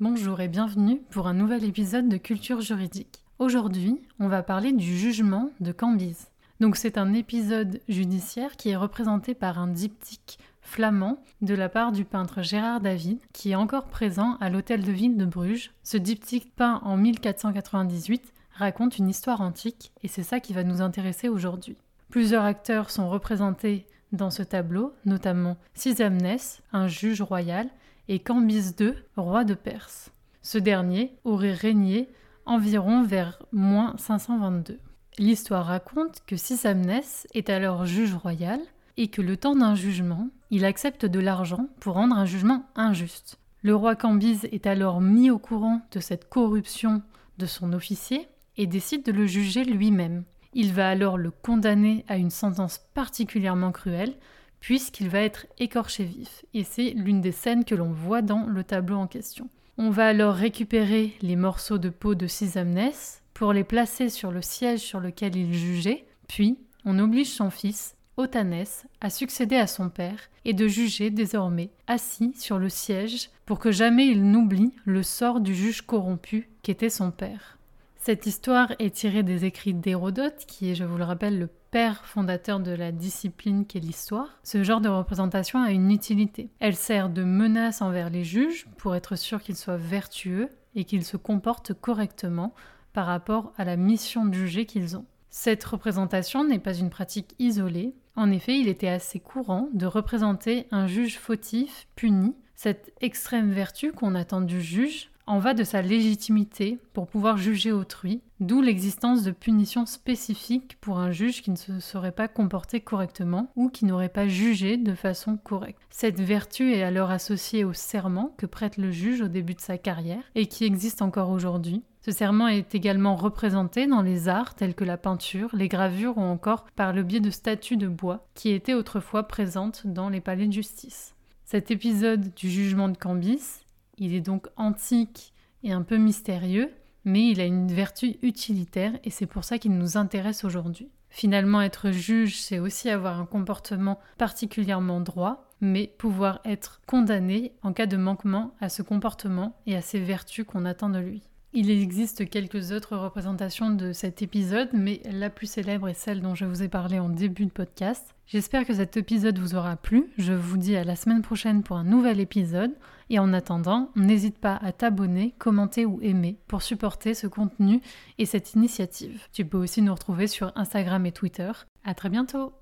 Bonjour et bienvenue pour un nouvel épisode de Culture juridique. Aujourd'hui, on va parler du jugement de Cambyse. Donc c'est un épisode judiciaire qui est représenté par un diptyque flamand de la part du peintre Gérard David, qui est encore présent à l'hôtel de ville de Bruges. Ce diptyque peint en 1498 raconte une histoire antique et c'est ça qui va nous intéresser aujourd'hui. Plusieurs acteurs sont représentés dans ce tableau, notamment Sisamnès, un juge royal, et II, roi de Perse. Ce dernier aurait régné environ vers moins 522. L'histoire raconte que Sisamnès est alors juge royal et que le temps d'un jugement, il accepte de l'argent pour rendre un jugement injuste. Le roi Cambyse est alors mis au courant de cette corruption de son officier et décide de le juger lui-même. Il va alors le condamner à une sentence particulièrement cruelle, puisqu'il va être écorché vif. Et c'est l'une des scènes que l'on voit dans le tableau en question. On va alors récupérer les morceaux de peau de Sisamnès pour les placer sur le siège sur lequel il jugeait, puis on oblige son fils, Otanès, à succéder à son père et de juger désormais assis sur le siège pour que jamais il n'oublie le sort du juge corrompu qu'était son père. Cette histoire est tirée des écrits d'Hérodote, qui est, je vous le rappelle, le père fondateur de la discipline qu'est l'histoire. Ce genre de représentation a une utilité. Elle sert de menace envers les juges pour être sûr qu'ils soient vertueux et qu'ils se comportent correctement par rapport à la mission de juger qu'ils ont. Cette représentation n'est pas une pratique isolée. En effet, il était assez courant de représenter un juge fautif, puni. Cette extrême vertu qu'on attend du juge en va de sa légitimité pour pouvoir juger autrui, d'où l'existence de punitions spécifiques pour un juge qui ne se serait pas comporté correctement ou qui n'aurait pas jugé de façon correcte. Cette vertu est alors associée au serment que prête le juge au début de sa carrière et qui existe encore aujourd'hui. Ce serment est également représenté dans les arts tels que la peinture, les gravures ou encore par le biais de statues de bois qui étaient autrefois présentes dans les palais de justice. Cet épisode du jugement de Cambis il est donc antique et un peu mystérieux, mais il a une vertu utilitaire et c'est pour ça qu'il nous intéresse aujourd'hui. Finalement, être juge, c'est aussi avoir un comportement particulièrement droit, mais pouvoir être condamné en cas de manquement à ce comportement et à ces vertus qu'on attend de lui. Il existe quelques autres représentations de cet épisode, mais la plus célèbre est celle dont je vous ai parlé en début de podcast. J'espère que cet épisode vous aura plu. Je vous dis à la semaine prochaine pour un nouvel épisode. Et en attendant, n'hésite pas à t'abonner, commenter ou aimer pour supporter ce contenu et cette initiative. Tu peux aussi nous retrouver sur Instagram et Twitter. À très bientôt!